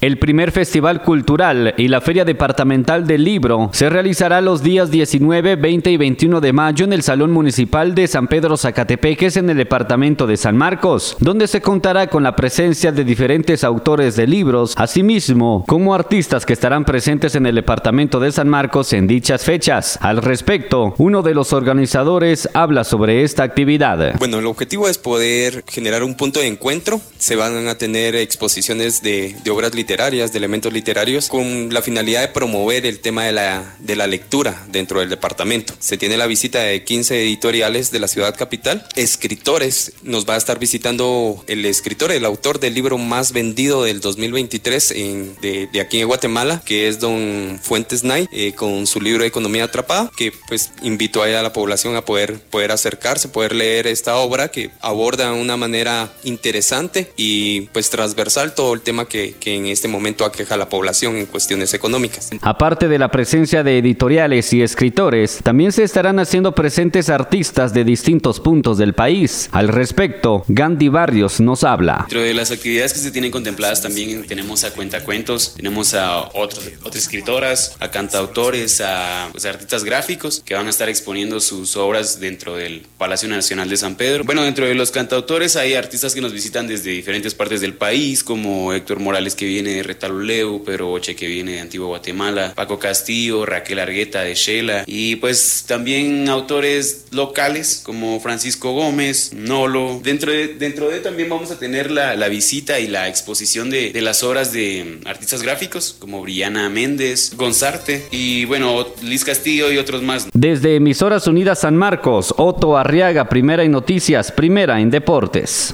El primer Festival Cultural y la Feria Departamental del Libro se realizará los días 19, 20 y 21 de mayo en el Salón Municipal de San Pedro Zacatepeques en el departamento de San Marcos, donde se contará con la presencia de diferentes autores de libros, asimismo como artistas que estarán presentes en el departamento de San Marcos en dichas fechas. Al respecto, uno de los organizadores habla sobre esta actividad. Bueno, el objetivo es poder generar un punto de encuentro. Se van a tener exposiciones de, de obras literarias literarias, de elementos literarios, con la finalidad de promover el tema de la, de la lectura dentro del departamento. Se tiene la visita de 15 editoriales de la ciudad capital, escritores, nos va a estar visitando el escritor, el autor del libro más vendido del 2023 en, de, de, aquí en Guatemala, que es don Fuentes Nay, eh, con su libro Economía Atrapada, que pues invito a la población a poder, poder acercarse, poder leer esta obra que aborda de una manera interesante y pues transversal todo el tema que, que en este momento aqueja a la población en cuestiones económicas. Aparte de la presencia de editoriales y escritores, también se estarán haciendo presentes artistas de distintos puntos del país. Al respecto, Gandhi Barrios nos habla. Dentro de las actividades que se tienen contempladas también tenemos a cuentacuentos, tenemos a otros, otras escritoras, a cantautores, a pues, artistas gráficos que van a estar exponiendo sus obras dentro del Palacio Nacional de San Pedro. Bueno, dentro de los cantautores hay artistas que nos visitan desde diferentes partes del país, como Héctor Morales que viene de Retaluleu, Pedro Boche que viene de Antigua Guatemala, Paco Castillo, Raquel Argueta de Shela y pues también autores locales como Francisco Gómez, Nolo. Dentro de, dentro de también vamos a tener la, la visita y la exposición de, de, las obras de artistas gráficos como Briana Méndez, Gonzarte y bueno, Liz Castillo y otros más. Desde Emisoras Unidas San Marcos, Otto Arriaga, Primera en Noticias, Primera en Deportes.